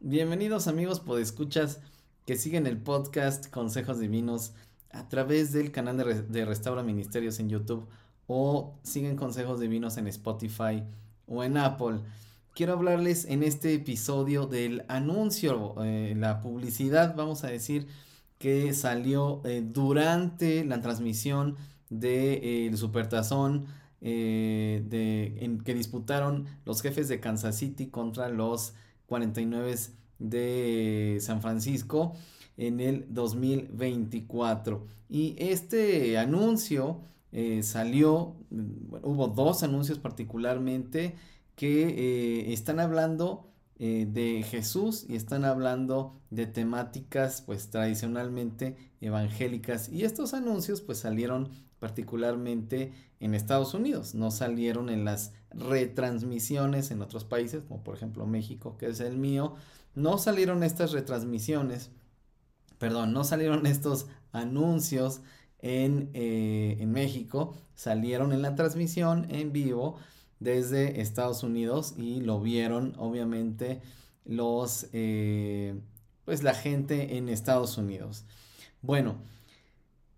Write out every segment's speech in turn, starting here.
Bienvenidos amigos podescuchas que siguen el podcast Consejos Divinos a través del canal de, Restaura Ministerios en YouTube o siguen Consejos Divinos en Spotify o en Apple. Quiero hablarles en este episodio del anuncio, eh, la publicidad, vamos a decir, que salió eh, durante la transmisión de eh, Supertazón de, que disputaron los jefes de Kansas City contra los 49 de San Francisco en el 2024. Y este anuncio eh, salió, hubo dos anuncios particularmente que eh, están hablando eh, de Jesús y están hablando de temáticas pues tradicionalmente evangélicas y estos anuncios pues salieron particularmente en Estados Unidos, no salieron en las retransmisiones en otros países como por ejemplo México que es el mío, no salieron estas retransmisiones, perdón, no salieron estos anuncios en, eh, en México, salieron en la transmisión en vivo desde Estados Unidos y lo vieron obviamente los, eh, pues la gente en Estados Unidos. Bueno,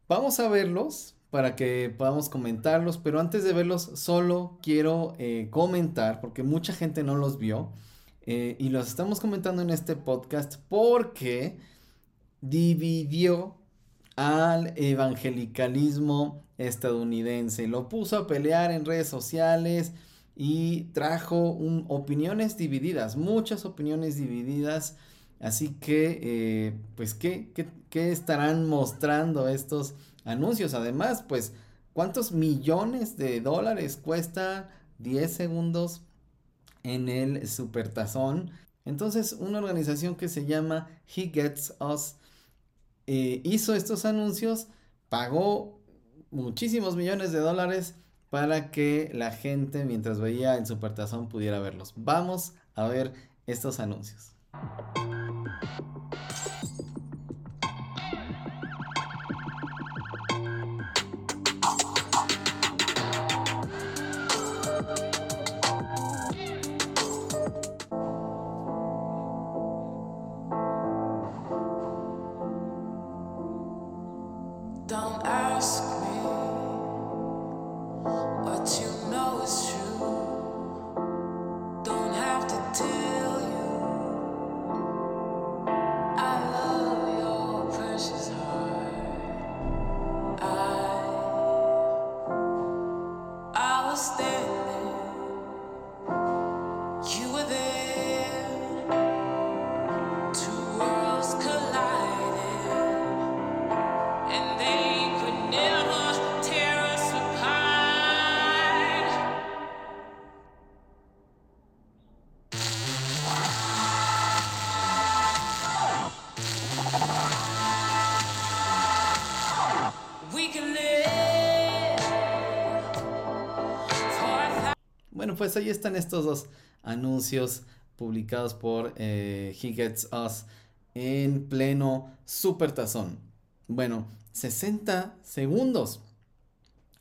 vamos a verlos para que podamos comentarlos, pero antes de verlos solo quiero eh, comentar, porque mucha gente no los vio, eh, y los estamos comentando en este podcast porque dividió al evangelicalismo estadounidense, lo puso a pelear en redes sociales y trajo opiniones divididas, muchas opiniones divididas. Así que, eh, pues, ¿qué, ¿qué, estarán mostrando estos anuncios? Además, pues, ¿cuántos millones de dólares cuesta 10 segundos en el Supertazón. Entonces, una organización que se llama He Gets Us eh, hizo estos anuncios, pagó muchísimos millones de dólares para que la gente mientras veía el Supertazón pudiera verlos. Vamos a ver estos anuncios. Bueno, pues ahí están estos dos anuncios publicados por eh, He Gets Us en pleno super tazón. Bueno, 60 segundos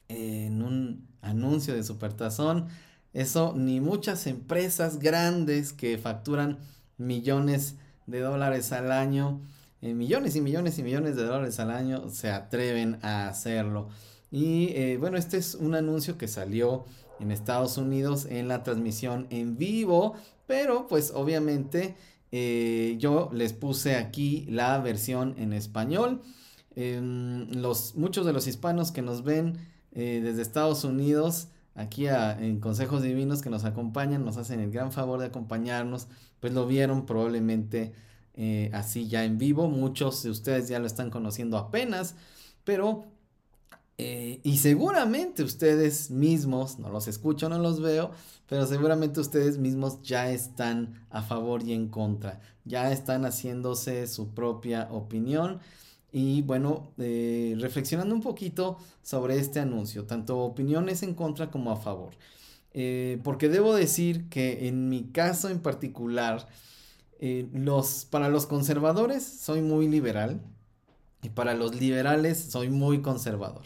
en un anuncio de super tazón. Eso ni muchas empresas grandes que facturan millones de dólares al año, eh, millones y millones y millones de dólares al año se atreven a hacerlo. Y eh, bueno, este es un anuncio que salió en Estados Unidos en la transmisión en vivo, pero pues obviamente eh, yo les puse aquí la versión en español. Em, los, muchos de los hispanos que nos ven eh, desde Estados Unidos, aquí en Consejos Divinos que nos acompañan, nos hacen el gran favor de acompañarnos, pues lo vieron probablemente así ya en vivo. Muchos de ustedes ya lo están conociendo apenas, pero eh, y seguramente ustedes mismos, no los escucho, no los veo, pero seguramente ustedes mismos ya están a favor y en contra, ya están haciéndose su propia opinión. Y bueno, eh, reflexionando un poquito sobre este anuncio, tanto opiniones en contra como a favor. Eh, porque debo decir que en mi caso en particular, los, para los conservadores soy muy liberal y para los liberales soy muy conservador.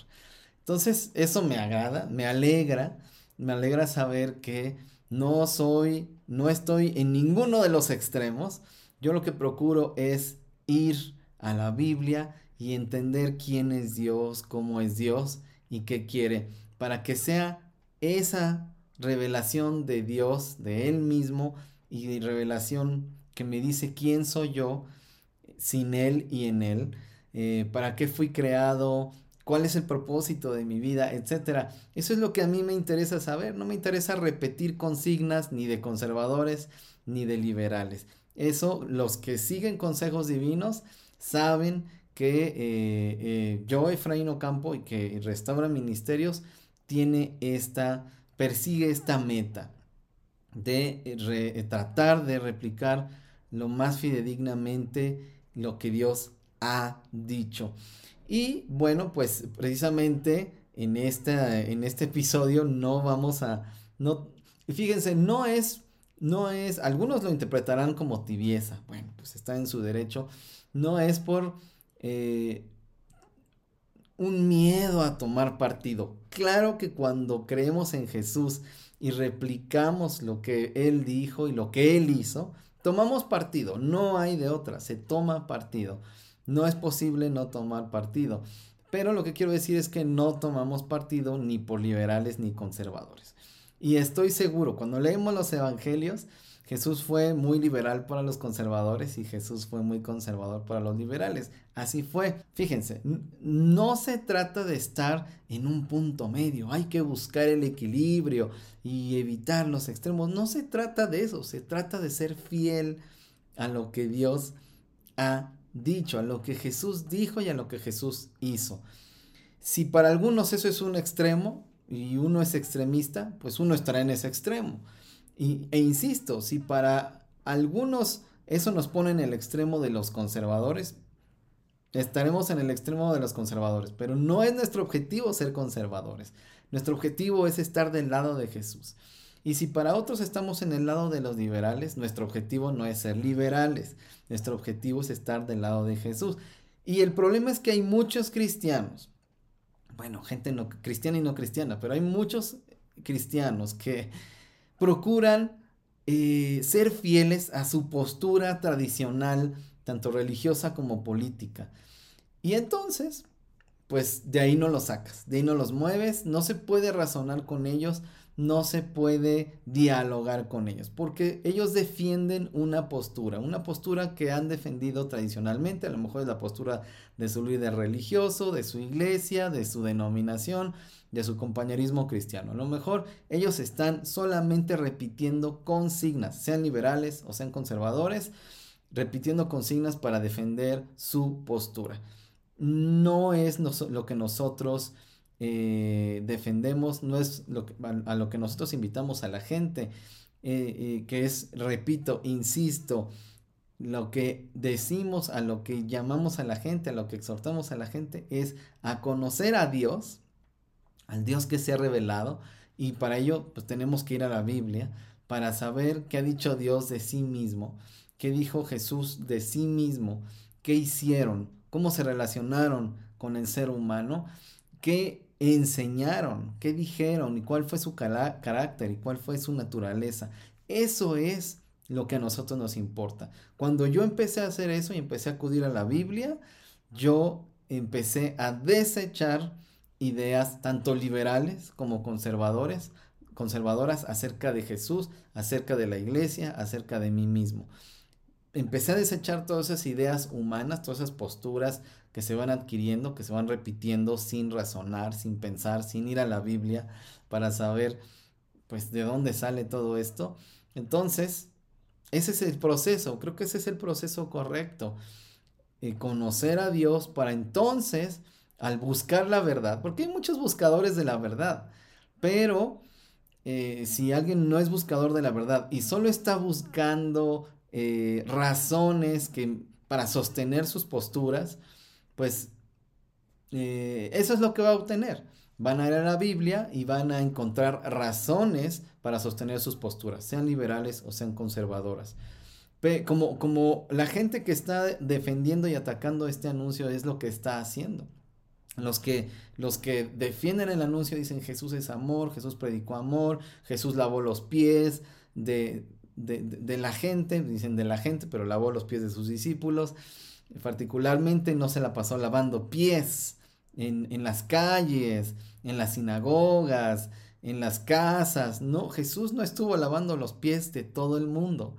Entonces, eso me agrada, me alegra me alegra saber que no soy, no estoy en ninguno de los extremos. Yo lo que procuro es ir a la Biblia y entender quién es Dios, cómo es Dios y qué quiere, para que sea esa revelación de Dios, de Él mismo, y revelación que me dice quién soy yo sin Él y en Él, eh, para qué fui creado, cuál es el propósito de mi vida, etcétera. Eso es lo que a mí me interesa saber, no me interesa repetir consignas ni de conservadores ni de liberales. Eso, los que siguen consejos divinos saben que eh, eh, yo, Efraín Ocampo, y que Restaura Ministerios, tiene esta, persigue esta meta de tratar de replicar lo más fidedignamente lo que Dios ha dicho. Y bueno, pues precisamente en, en este episodio no vamos a... No, fíjense, no es, no es, algunos lo interpretarán como tibieza, bueno, pues está en su derecho, no es por eh, un miedo a tomar partido. Claro que cuando creemos en Jesús y replicamos lo que Él dijo y lo que Él hizo, tomamos partido, no hay de otra, se toma partido. No es posible no tomar partido. Pero lo que quiero decir es que no tomamos partido ni por liberales ni conservadores. Y estoy seguro, cuando leemos los evangelios, Jesús fue muy liberal para los conservadores y Jesús fue muy conservador para los liberales. Así fue. Fíjense, no se trata de estar en un punto medio. Hay que buscar el equilibrio y evitar los extremos. No se trata de eso. Se trata de ser fiel a lo que Dios ha dicho, a lo que Jesús dijo y a lo que Jesús hizo. Si para algunos eso es un extremo y uno es extremista, pues uno estará en ese extremo. Y, e insisto, si para algunos eso nos pone en el extremo de los conservadores, estaremos en el extremo de los conservadores, pero no es nuestro objetivo ser conservadores. Nuestro objetivo es estar del lado de Jesús. Y si para otros estamos en el lado de los liberales, nuestro objetivo no es ser liberales, nuestro objetivo es estar del lado de Jesús. Y el problema es que hay muchos cristianos, bueno, gente no cristiana y no cristiana, pero hay muchos cristianos que procuran eh, ser fieles a su postura tradicional, tanto religiosa como política. Y entonces, pues de ahí no los sacas, de ahí no los mueves, no se puede razonar con ellos no se puede dialogar con ellos, porque ellos defienden una postura, una postura que han defendido tradicionalmente, a lo mejor es la postura de su líder religioso, de su iglesia, de su denominación, de su compañerismo cristiano. A lo mejor ellos están solamente repitiendo consignas, sean liberales o sean conservadores, repitiendo consignas para defender su postura. No es lo que nosotros eh, defendemos, no es lo a, lo que nosotros invitamos a la gente, eh, eh, que es, repito, insisto, lo que decimos, a lo que llamamos a la gente, a lo que exhortamos a la gente, es a conocer a Dios, al Dios que se ha revelado, y para ello pues tenemos que ir a la Biblia para saber qué ha dicho Dios de sí mismo, qué dijo Jesús de sí mismo, qué hicieron, cómo se relacionaron con el ser humano, qué enseñaron, qué dijeron y cuál fue su carácter y cuál fue su naturaleza. Eso es lo que a nosotros nos importa. Cuando yo empecé a hacer eso y empecé a acudir a la Biblia, yo empecé a desechar ideas tanto liberales como conservadores, conservadoras acerca de Jesús, acerca de la iglesia, acerca de mí mismo. Empecé a desechar todas esas ideas humanas, todas esas posturas que se van adquiriendo, que se van repitiendo sin razonar, sin pensar, sin ir a la Biblia para saber pues de dónde sale todo esto. Entonces, ese es el proceso, creo que ese es el proceso correcto. Eh, conocer a Dios para entonces, al buscar la verdad, porque hay muchos buscadores de la verdad, pero eh, si alguien no es buscador de la verdad y solo está buscando eh, razones que, para sostener sus posturas, pues eh, eso es lo que va a obtener. Van a ir a la Biblia y van a encontrar razones para sostener sus posturas, sean liberales o sean conservadoras. Como, como la gente que está defendiendo y atacando este anuncio es lo que está haciendo. Los que, los que defienden el anuncio dicen Jesús es amor, Jesús predicó amor, Jesús lavó los pies de, de, la gente, dicen de la gente, pero lavó los pies de sus discípulos. Particularmente no se la pasó lavando pies en, en las calles, en las sinagogas, en las casas. No, Jesús no estuvo lavando los pies de todo el mundo.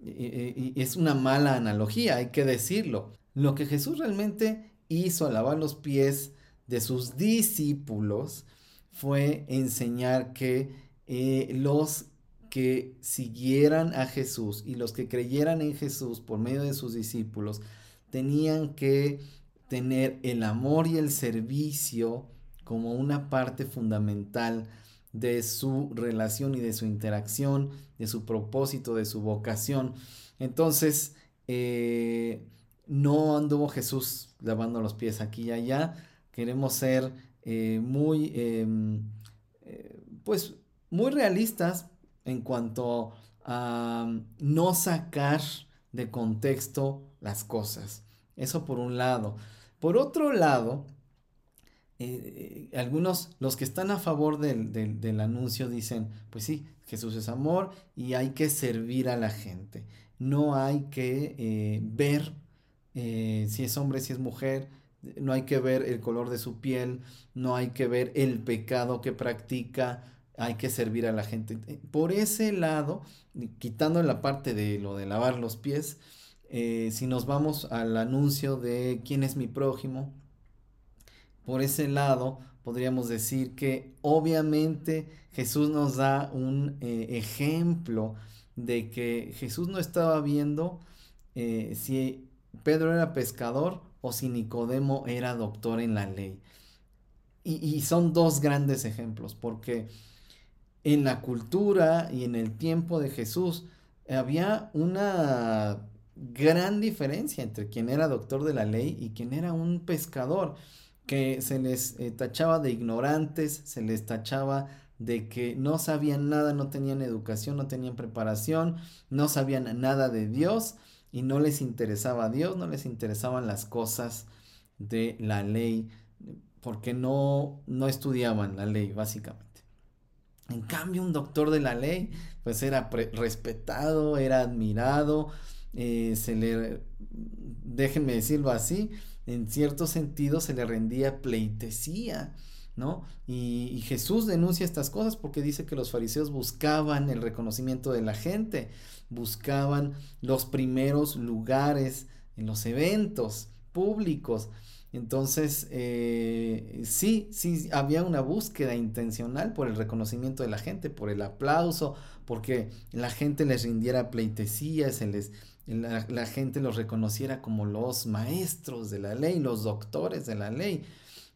Y, es una mala analogía, hay que decirlo. Lo que Jesús realmente hizo al lavar los pies de sus discípulos fue enseñar que eh, los que siguieran a Jesús y los que creyeran en Jesús por medio de sus discípulos tenían que tener el amor y el servicio como una parte fundamental de su relación y de su interacción, de su propósito, de su vocación. Entonces, eh, no anduvo Jesús lavando los pies aquí y allá. Queremos ser eh, muy, em, eh, pues, muy realistas en cuanto a no sacar de contexto las cosas. Eso por un lado. Por otro lado, eh, algunos, los que están a favor del, anuncio dicen, pues sí, Jesús es amor y hay que servir a la gente. No hay que eh, ver eh, si es hombre, si es mujer, no hay que ver el color de su piel, no hay que ver el pecado que practica, hay que servir a la gente. Por ese lado, quitando la parte de lo de lavar los pies, si nos vamos al anuncio de quién es mi prójimo, por ese lado, podríamos decir que obviamente Jesús nos da un eh, ejemplo de que Jesús no estaba viendo eh, si Pedro era pescador o si Nicodemo era doctor en la ley. Y, son dos grandes ejemplos, porque en la cultura y en el tiempo de Jesús había una gran diferencia entre quien era doctor de la ley y quien era un pescador que se les eh, tachaba de ignorantes, se les tachaba de que no sabían nada, no tenían educación, no tenían preparación, no sabían nada de Dios y no les interesaba Dios, no les interesaban las cosas de la ley, porque no, no estudiaban la ley, básicamente. En cambio, un doctor de la ley, pues era respetado, era admirado, eh, se le, déjenme decirlo así, en cierto sentido se le rendía pleitesía, ¿no? Y, Jesús denuncia estas cosas porque dice que los fariseos buscaban el reconocimiento de la gente, buscaban los primeros lugares en los eventos públicos. Entonces, eh, sí, sí, había una búsqueda intencional por el reconocimiento de la gente, por el aplauso, porque la gente les rindiera pleitesía, se les la, gente los reconociera como los maestros de la ley, los doctores de la ley.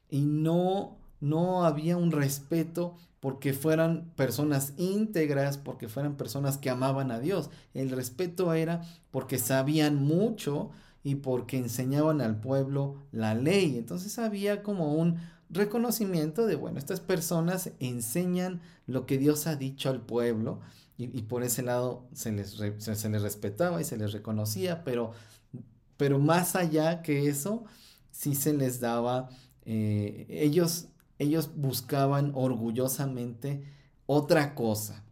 Y no, no había un respeto porque fueran personas íntegras, porque fueran personas que amaban a Dios. El respeto era porque sabían mucho y porque enseñaban al pueblo la ley. Entonces había como un reconocimiento de, bueno, estas personas enseñan lo que Dios ha dicho al pueblo y, por ese lado se les, se, les respetaba y se les reconocía, pero, pero más allá que eso, sí se les daba, eh, ellos, ellos buscaban orgullosamente otra cosa,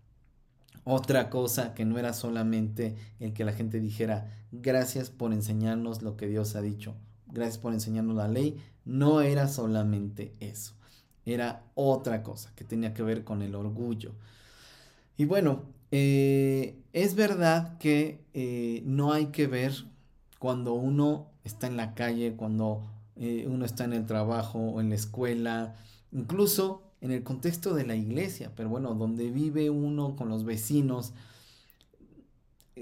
otra cosa que no era solamente el que la gente dijera, gracias por enseñarnos lo que Dios ha dicho, gracias por enseñarnos la ley, no era solamente eso, era otra cosa que tenía que ver con el orgullo. Y bueno, eh, es verdad que eh, no hay que ver cuando uno está en la calle, cuando eh, uno está en el trabajo o en la escuela, incluso en el contexto de la iglesia, pero bueno, donde vive uno con los vecinos.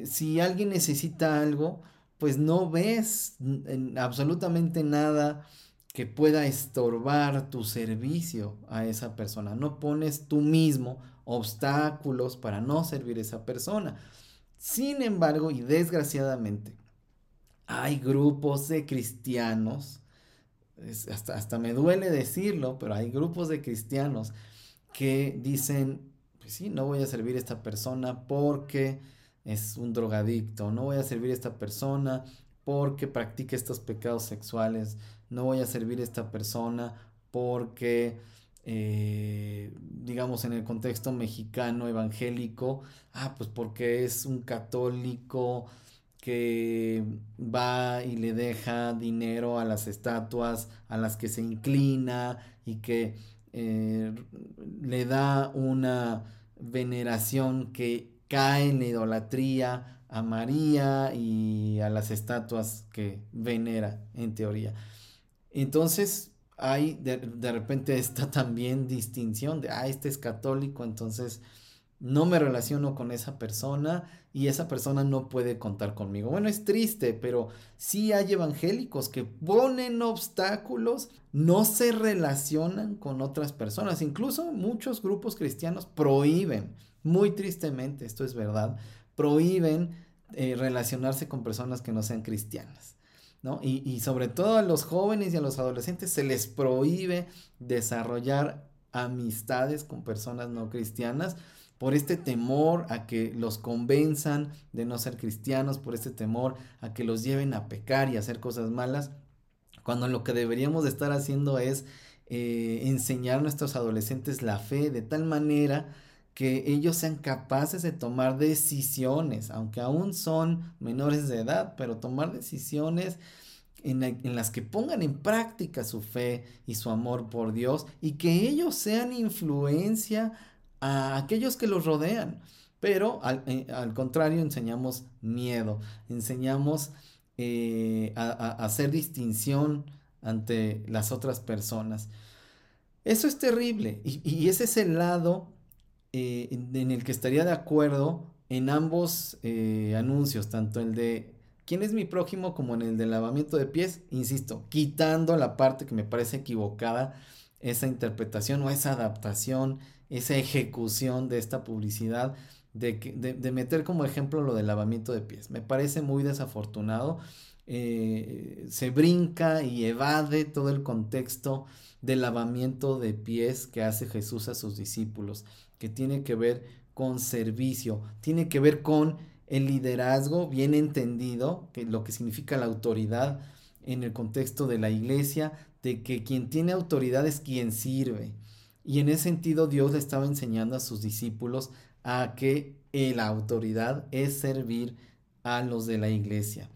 Si alguien necesita algo, pues no ves absolutamente nada que pueda estorbar tu servicio a esa persona. No pones tú mismo obstáculos para no servir a esa persona. Sin embargo, y desgraciadamente, hay grupos de cristianos, hasta, hasta me duele decirlo, pero hay grupos de cristianos que dicen, pues sí, no voy a servir a esta persona porque es un drogadicto, no voy a servir a esta persona porque practique estos pecados sexuales, no voy a servir a esta persona porque, eh, digamos, en el contexto mexicano evangélico, ah, pues porque es un católico que va y le deja dinero a las estatuas a las que se inclina y que eh, le da una veneración que cae en la idolatría a María y a las estatuas que venera en teoría. Entonces hay de, repente esta también distinción de, ah, este es católico, entonces no me relaciono con esa persona y esa persona no puede contar conmigo. Bueno, es triste, pero sí hay evangélicos que ponen obstáculos, no se relacionan con otras personas. Incluso muchos grupos cristianos prohíben, muy tristemente, esto es verdad, prohíben eh, relacionarse con personas que no sean cristianas. Y sobre todo a los jóvenes y a los adolescentes se les prohíbe desarrollar amistades con personas no cristianas por este temor a que los convenzan de no ser cristianos, por este temor a que los lleven a pecar y a hacer cosas malas, cuando lo que deberíamos de estar haciendo es eh, enseñar a nuestros adolescentes la fe de tal manera que ellos sean capaces de tomar decisiones, aunque aún son menores de edad, pero tomar decisiones en, las que pongan en práctica su fe y su amor por Dios y que ellos sean influencia a aquellos que los rodean. Pero al, eh, contrario, enseñamos miedo, enseñamos eh, a, hacer distinción ante las otras personas. Eso es terrible y, ese es el lado eh, en el que estaría de acuerdo en ambos anuncios, tanto el de quién es mi prójimo como en el de lavamiento de pies, insisto, quitando la parte que me parece equivocada, esa interpretación o esa adaptación esa ejecución de esta publicidad, de, de, meter como ejemplo lo del lavamiento de pies. Me parece muy desafortunado. Eh, se brinca y evade todo el contexto del lavamiento de pies que hace Jesús a sus discípulos, que tiene que ver con servicio, tiene que ver con el liderazgo bien entendido, que lo que significa la autoridad en el contexto de la iglesia, de que quien tiene autoridad es quien sirve. Y en ese sentido Dios le estaba enseñando a sus discípulos a que la autoridad es servir a los de la iglesia.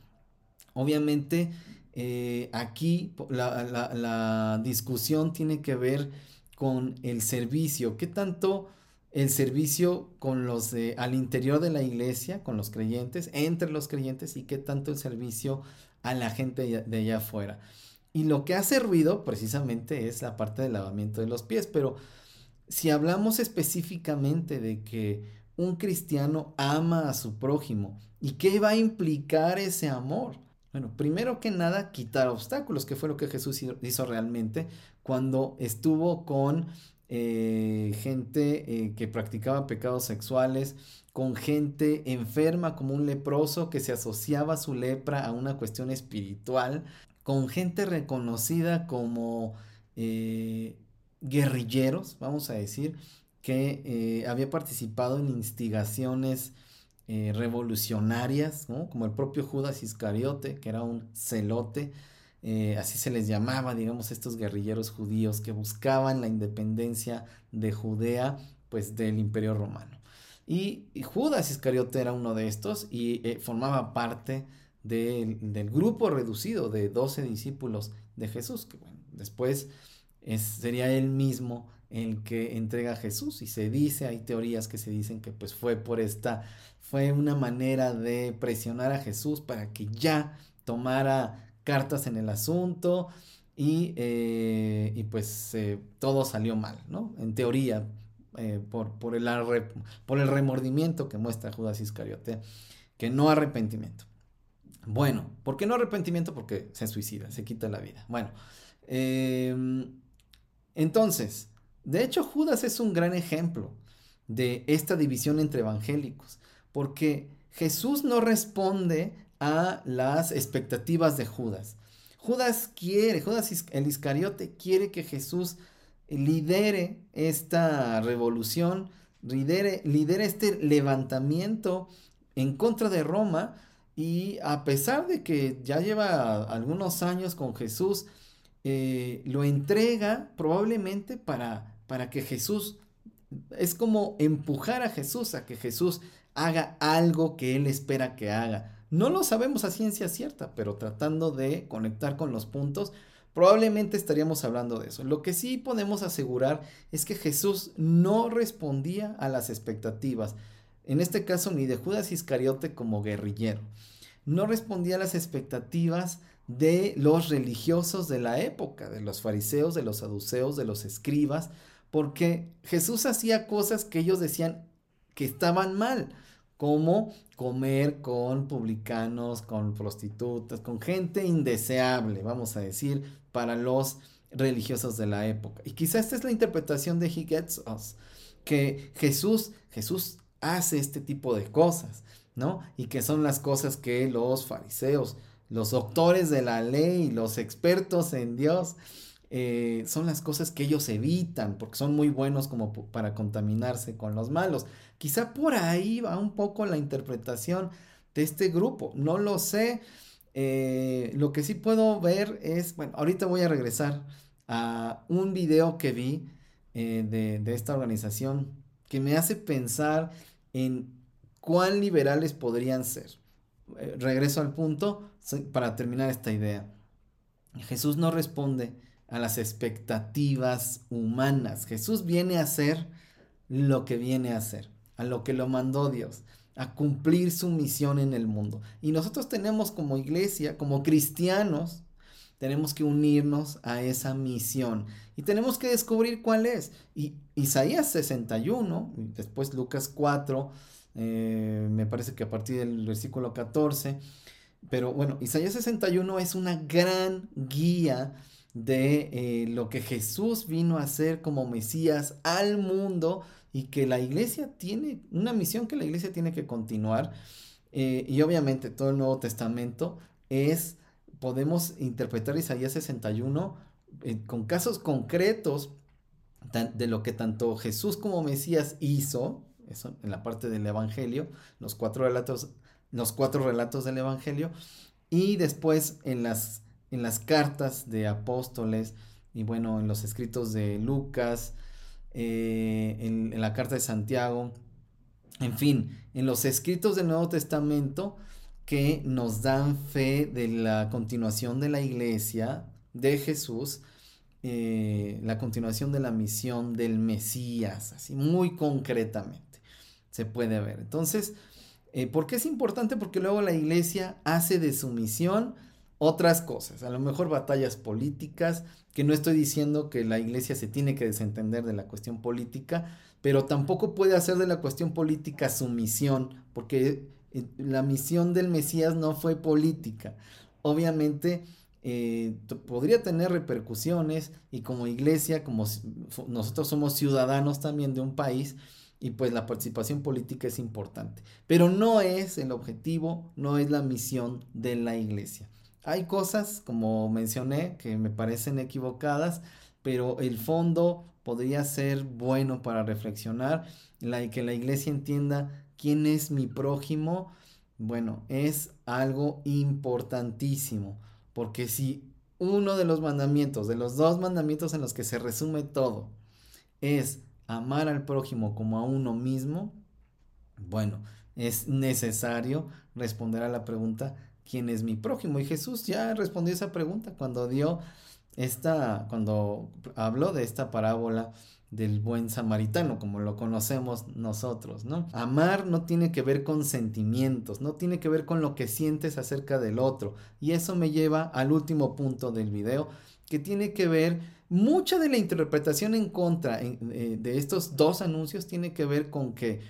Obviamente eh, aquí la, discusión tiene que ver con el servicio. ¿Qué tanto el servicio con los de, al interior de la iglesia, con los creyentes, entre los creyentes y qué tanto el servicio a la gente de allá afuera? Y lo que hace ruido precisamente es la parte del lavamiento de los pies, pero si hablamos específicamente de que un cristiano ama a su prójimo, ¿y qué va a implicar ese amor? Bueno, primero que nada, quitar obstáculos, que fue lo que Jesús hizo realmente cuando estuvo con eh, gente eh, que practicaba pecados sexuales, con gente enferma como un leproso que se asociaba su lepra a una cuestión espiritual, con gente reconocida como eh, guerrilleros, vamos a decir, que había participado en instigaciones revolucionarias, como el propio Judas Iscariote, que era un celote, así se les llamaba, digamos, estos guerrilleros judíos que buscaban la independencia de Judea, pues del imperio romano. Y, Judas Iscariote era uno de estos y formaba parte del grupo reducido de 12 discípulos de Jesús, que después es, sería él mismo el que entrega a Jesús y se dice, hay teorías que se dicen que pues fue por esta, fue una manera de presionar a Jesús para que ya tomara cartas en el asunto y, eh, y pues eh, todo salió mal, ¿no? En teoría, eh, por, por, el por el remordimiento que muestra Judas Iscariote, que no arrepentimiento. Bueno, ¿por qué no arrepentimiento? Porque se suicida, se quita la vida. Bueno, em, entonces, de hecho Judas es un gran ejemplo de esta división entre evangélicos, porque Jesús no responde a las expectativas de Judas. Judas quiere, Judas el Iscariote quiere que Jesús lidere esta revolución, lidere, este levantamiento en contra de Roma, y a pesar de que ya lleva algunos años con Jesús, eh, lo entrega probablemente para, para que Jesús, es como empujar a Jesús a que Jesús haga algo que él espera que haga. No lo sabemos a ciencia cierta, pero tratando de conectar con los puntos, probablemente estaríamos hablando de eso. Lo que sí podemos asegurar es que Jesús no respondía a las expectativas, en este caso ni de Judas Iscariote como guerrillero. No respondía a las expectativas de los religiosos de la época, de los fariseos, de los saduceos, de los escribas, porque Jesús hacía cosas que ellos decían que estaban mal, como comer con publicanos, con prostitutas, con gente indeseable, vamos a decir, para los religiosos de la época. Y quizá esta es la interpretación de He Gets Us, que Jesús, Jesús hace este tipo de cosas, ¿no? Y que son las cosas que los fariseos, los doctores de la ley, los expertos en Dios, eh, son las cosas que ellos evitan porque son muy buenos como para contaminarse con los malos. Quizá por ahí va un poco la interpretación de este grupo, no lo sé. Eh, lo que sí puedo ver es, bueno, ahorita voy a regresar a un video que vi eh, de, de esta organización que me hace pensar en cuán liberales podrían ser. regreso al punto para terminar esta idea. Jesús no responde a las expectativas humanas. Jesús viene a hacer lo que viene a hacer, a lo que lo mandó Dios, a cumplir su misión en el mundo. Y nosotros tenemos como iglesia, como cristianos, tenemos que unirnos a esa misión y tenemos que descubrir cuál es. Y Isaías 61, después Lucas 4, eh, me parece que a partir del versículo 14, pero bueno, Isaías 61 es una gran guía de eh, lo que Jesús vino a hacer como Mesías al mundo y que la iglesia tiene, una misión que la iglesia tiene que continuar. Eh, y obviamente todo el Nuevo Testamento es, podemos interpretar Isaías 61 eh, con casos concretos de lo que tanto Jesús como Mesías hizo, eso en la parte del Evangelio, los cuatro relatos, los cuatro relatos del Evangelio, y después en las en las cartas de apóstoles y bueno, en los escritos de Lucas, eh, en, la carta de Santiago, en fin, en los escritos del Nuevo Testamento que nos dan fe de la continuación de la iglesia de Jesús, eh, la continuación de la misión del Mesías, así muy concretamente se puede ver. Entonces, eh, ¿por qué es importante? Porque luego la iglesia hace de su misión otras cosas, a lo mejor batallas políticas, que no estoy diciendo que la iglesia se tiene que desentender de la cuestión política, pero tampoco puede hacer de la cuestión política su misión, porque eh, la misión del Mesías no fue política. Obviamente eh, podría tener repercusiones y como iglesia, como nosotros somos ciudadanos también de un país, y pues la participación política es importante. Pero no es el objetivo, no es la misión de la iglesia. Hay cosas, como mencioné, que me parecen equivocadas, pero el fondo podría ser bueno para reflexionar, la, que la iglesia entienda quién es mi prójimo, bueno, es algo importantísimo, porque si uno de los mandamientos, de los dos mandamientos en los que se resume todo, es amar al prójimo como a uno mismo, bueno, es necesario responder a la pregunta, quién es mi prójimo. Y Jesús ya respondió esa pregunta cuando dio esta, cuando habló de esta parábola del buen samaritano, como lo conocemos nosotros, ¿no? Amar no tiene que ver con sentimientos, no tiene que ver con lo que sientes acerca del otro. Y eso me lleva al último punto del video, que tiene que ver, mucha de la interpretación en contra eh, de estos dos anuncios tiene que ver con que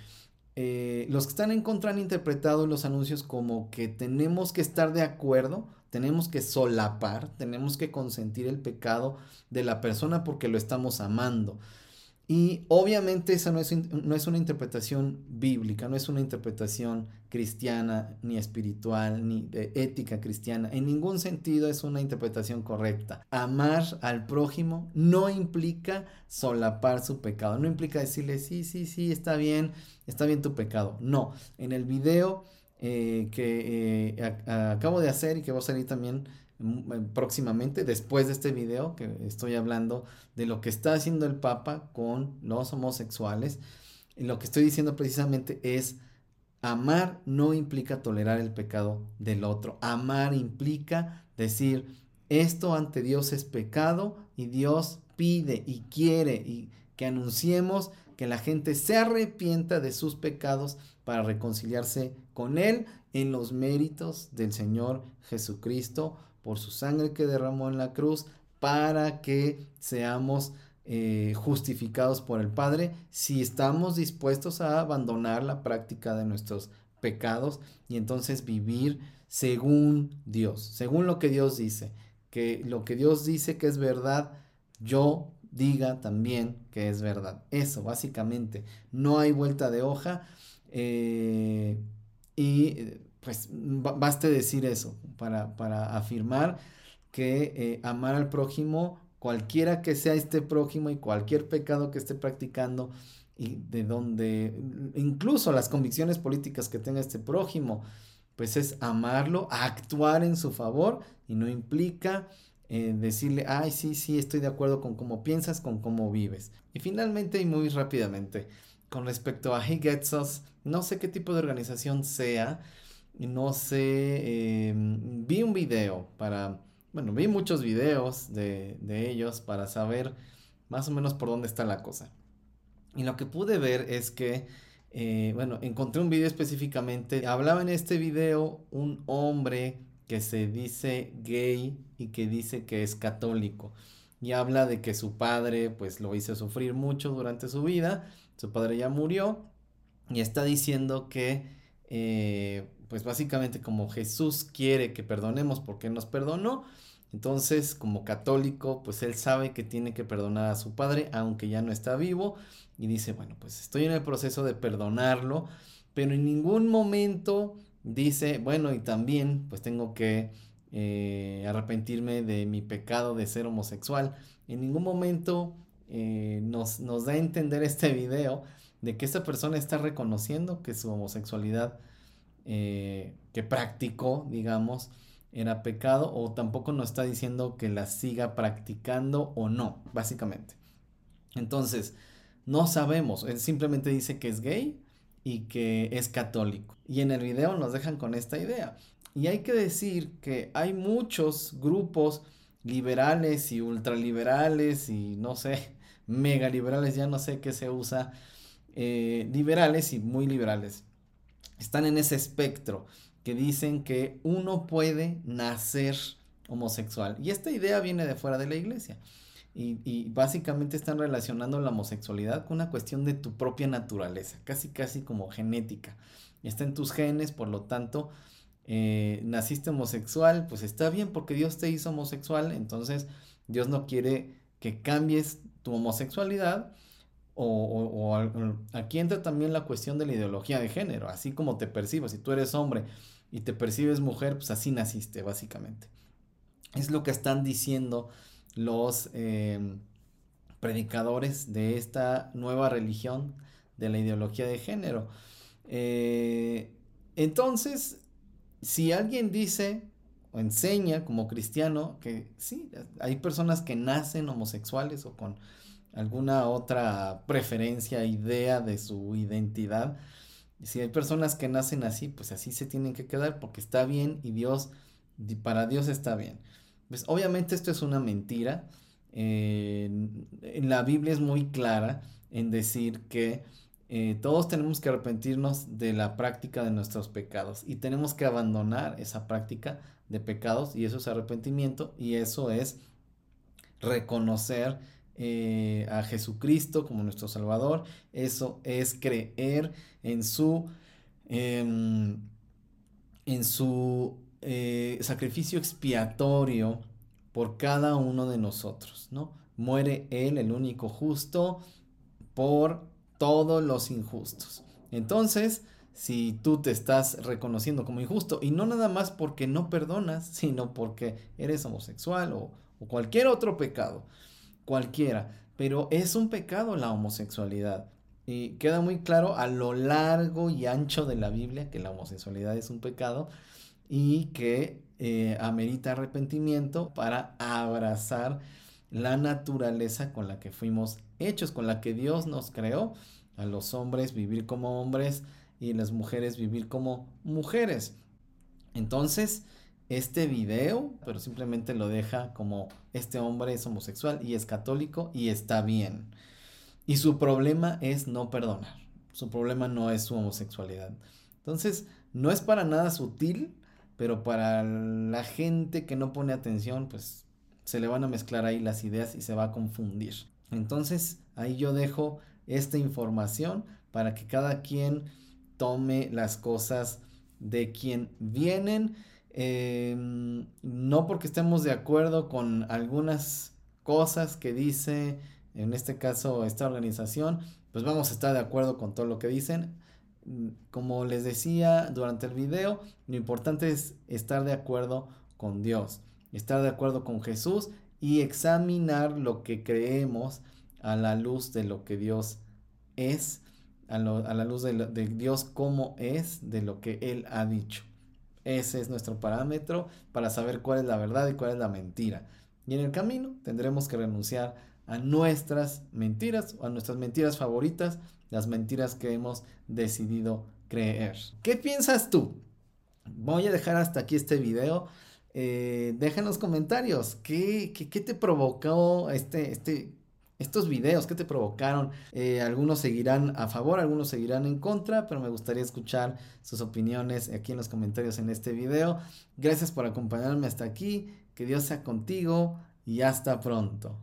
eh, los que están en contra han interpretado los anuncios como que tenemos que estar de acuerdo, tenemos que solapar, tenemos que consentir el pecado de la persona porque lo estamos amando. Y obviamente esa no es, no es, una interpretación bíblica, no es una interpretación cristiana, ni espiritual, ni de ética cristiana. En ningún sentido es una interpretación correcta. Amar al prójimo no implica solapar su pecado, no implica decirle, sí, sí, sí, está bien, está bien tu pecado. No, en el video eh, que eh, acabo de hacer y que va a salir también mm, próximamente después de este video que estoy hablando de lo que está haciendo el Papa con los homosexuales. Lo que estoy diciendo precisamente es amar no implica tolerar el pecado del otro. Amar implica decir esto ante Dios es pecado y Dios pide y quiere y que anunciemos que la gente se arrepienta de sus pecados para reconciliarse con Él en los méritos del Señor Jesucristo por su sangre que derramó en la cruz para que seamos eh, justificados por el Padre si estamos dispuestos a abandonar la práctica de nuestros pecados y entonces vivir según Dios, según lo que Dios dice, que lo que Dios dice que es verdad, yo diga también que es verdad. Eso, básicamente. No hay vuelta de hoja. Eh, y pues baste decir eso para, afirmar que eh, amar al prójimo, cualquiera que sea este prójimo y cualquier pecado que esté practicando, y de donde incluso las convicciones políticas que tenga este prójimo, pues es amarlo, actuar en su favor y no implica eh, decirle, ay, sí, sí, estoy de acuerdo con cómo piensas, con cómo vives. Y finalmente y muy rápidamente, con respecto a He Gets Us, no sé qué tipo de organización sea, no sé, em, vi un video para, bueno, vi muchos videos de, ellos para saber más o menos por dónde está la cosa. Y lo que pude ver es que, eh, bueno, encontré un video específicamente, hablaba en este video un hombre que se dice gay y que dice que es católico. Y habla de que su padre pues lo hizo sufrir mucho durante su vida, su padre ya murió y está diciendo que eh, pues básicamente como Jesús quiere que perdonemos porque nos perdonó, entonces como católico pues él sabe que tiene que perdonar a su padre aunque ya no está vivo y dice bueno pues estoy en el proceso de perdonarlo, pero en ningún momento dice, bueno, y también pues tengo que eh, arrepentirme de mi pecado de ser homosexual. En ningún momento eh, nos, nos, da a entender este video de que esta persona está reconociendo que su homosexualidad eh, que practicó, digamos, era pecado o tampoco nos está diciendo que la siga practicando o no, básicamente. Entonces, no sabemos, él simplemente dice que es gay y que es católico. Y en el video nos dejan con esta idea. Y hay que decir que hay muchos grupos liberales y ultraliberales y no sé, mega liberales, ya no sé qué se usa, eh, liberales y muy liberales. Están en ese espectro que dicen que uno puede nacer homosexual. Y esta idea viene de fuera de la iglesia. Y, básicamente están relacionando la homosexualidad con una cuestión de tu propia naturaleza, casi casi como genética. Está en tus genes, por lo tanto, eh, naciste homosexual, pues está bien porque Dios te hizo homosexual, entonces Dios no quiere que cambies tu homosexualidad. O, aquí entra también la cuestión de la ideología de género, así como te percibes, si tú eres hombre y te percibes mujer, pues así naciste, básicamente. Es lo que están diciendo los em, predicadores de esta nueva religión de la ideología de género. Eh, entonces, si alguien dice o enseña como cristiano que sí, hay personas que nacen homosexuales o con alguna otra preferencia, idea de su identidad, si hay personas que nacen así, pues así se tienen que quedar porque está bien y Dios, para Dios está bien. Pues obviamente esto es una mentira. en la Biblia es muy clara en decir que eh, todos tenemos que arrepentirnos de la práctica de nuestros pecados y tenemos que abandonar esa práctica de pecados y eso es arrepentimiento y eso es reconocer eh, a Jesucristo como nuestro Salvador, eso es creer en su, em, en su eh, sacrificio expiatorio por cada uno de nosotros, ¿no? Muere Él, el único justo, por todos los injustos. Entonces, si tú te estás reconociendo como injusto, y no nada más porque no perdonas, sino porque eres homosexual o, o cualquier otro pecado, cualquiera, pero es un pecado la homosexualidad. y queda muy claro a lo largo y ancho de la Biblia que la homosexualidad es un pecado y que eh, amerita arrepentimiento para abrazar la naturaleza con la que fuimos hechos, con la que Dios nos creó, a los hombres vivir como hombres y las mujeres vivir como mujeres. Entonces, este video, pero simplemente lo deja como este hombre es homosexual y es católico y está bien. Y su problema es no perdonar. Su problema no es su homosexualidad. Entonces, no es para nada sutil, pero para la gente que no pone atención, pues se le van a mezclar ahí las ideas y se va a confundir. Entonces, ahí yo dejo esta información para que cada quien tome las cosas de quien vienen. Em, no porque estemos de acuerdo con algunas cosas que dice, en este caso, esta organización, pues vamos a estar de acuerdo con todo lo que dicen. Como les decía durante el video, lo importante es estar de acuerdo con Dios, estar de acuerdo con Jesús y examinar lo que creemos a la luz de lo que Dios es, a, la luz de, de Dios como es, de lo que Él ha dicho. Ese es nuestro parámetro para saber cuál es la verdad y cuál es la mentira. Y en el camino tendremos que renunciar a nuestras mentiras o a nuestras mentiras favoritas, las mentiras que hemos decidido creer. ¿Qué piensas tú? Voy a dejar hasta aquí este video. Eh, deja en los comentarios qué, qué, te provocó este, este, estos videos, qué te provocaron. Eh, algunos seguirán a favor, algunos seguirán en contra, pero me gustaría escuchar sus opiniones aquí en los comentarios en este video. Gracias por acompañarme hasta aquí, que Dios sea contigo y hasta pronto.